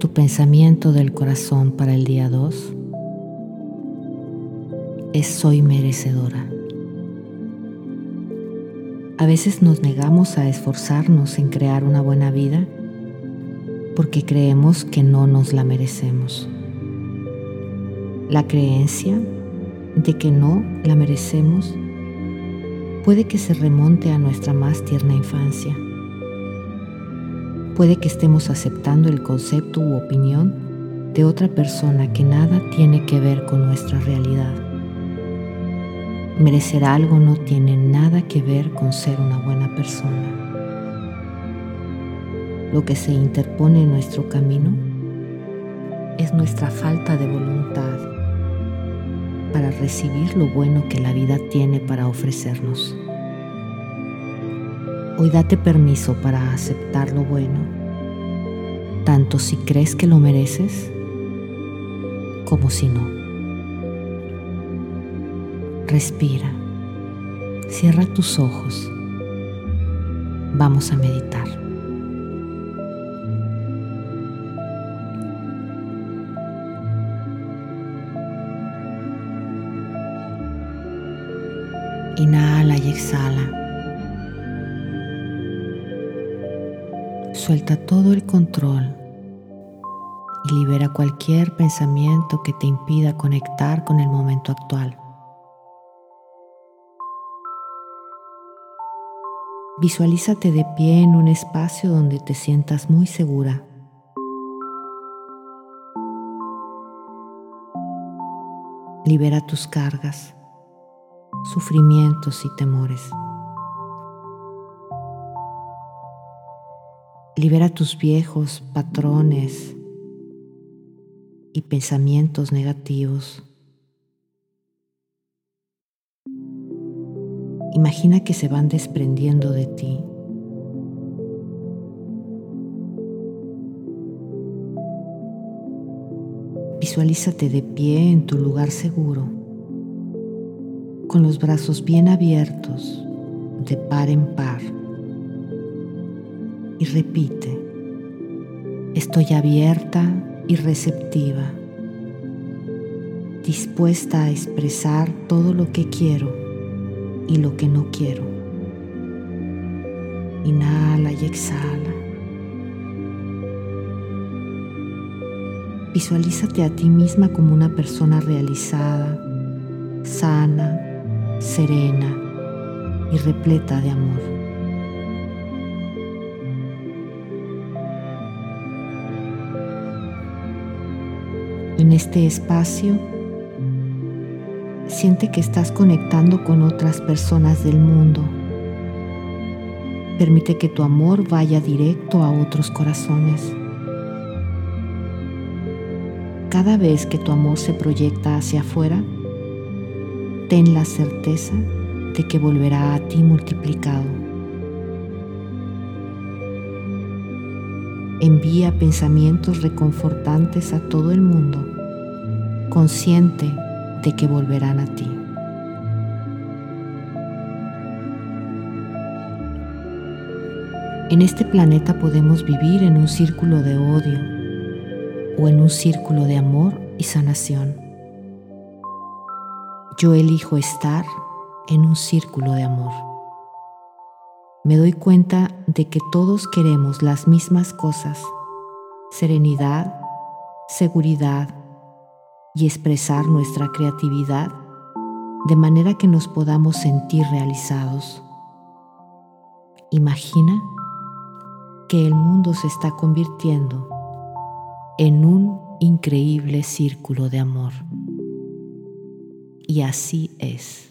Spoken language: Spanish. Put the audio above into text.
tu pensamiento del corazón para el día 2 es soy merecedora. A veces nos negamos a esforzarnos en crear una buena vida porque creemos que no nos la merecemos. La creencia de que no la merecemos puede que se remonte a nuestra más tierna infancia. Puede que estemos aceptando el concepto u opinión de otra persona que nada tiene que ver con nuestra realidad. Merecer algo no tiene nada que ver con ser una buena persona. Lo que se interpone en nuestro camino es nuestra falta de voluntad para recibir lo bueno que la vida tiene para ofrecernos. Hoy date permiso para aceptar lo bueno, tanto si crees que lo mereces como si no. Respira. Cierra tus ojos. Vamos a meditar. Inhala y exhala. Suelta todo el control y libera cualquier pensamiento que te impida conectar con el momento actual. Visualízate de pie en un espacio donde te sientas muy segura. Libera tus cargas, sufrimientos y temores. Libera tus viejos patrones y pensamientos negativos. Imagina que se van desprendiendo de ti. Visualízate de pie en tu lugar seguro, con los brazos bien abiertos, de par en par. Y repite, estoy abierta y receptiva, dispuesta a expresar todo lo que quiero y lo que no quiero. Inhala y exhala. Visualízate a ti misma como una persona realizada, sana, serena y repleta de amor. En este espacio, Siente que estás conectando con otras personas del mundo. Permite que tu amor vaya directo a otros corazones. Cada vez que tu amor se proyecta hacia afuera, ten la certeza de que volverá a ti multiplicado. Envía pensamientos reconfortantes a todo el mundo, consciente de que volverán a ti. En este planeta podemos vivir en un círculo de odio o en un círculo de amor y sanación. Yo elijo estar en un círculo de amor. Me doy cuenta de que todos queremos las mismas cosas, serenidad, seguridad, y expresar nuestra creatividad de manera que nos podamos sentir realizados. Imagina que el mundo se está convirtiendo en un increíble círculo de amor. Y así es.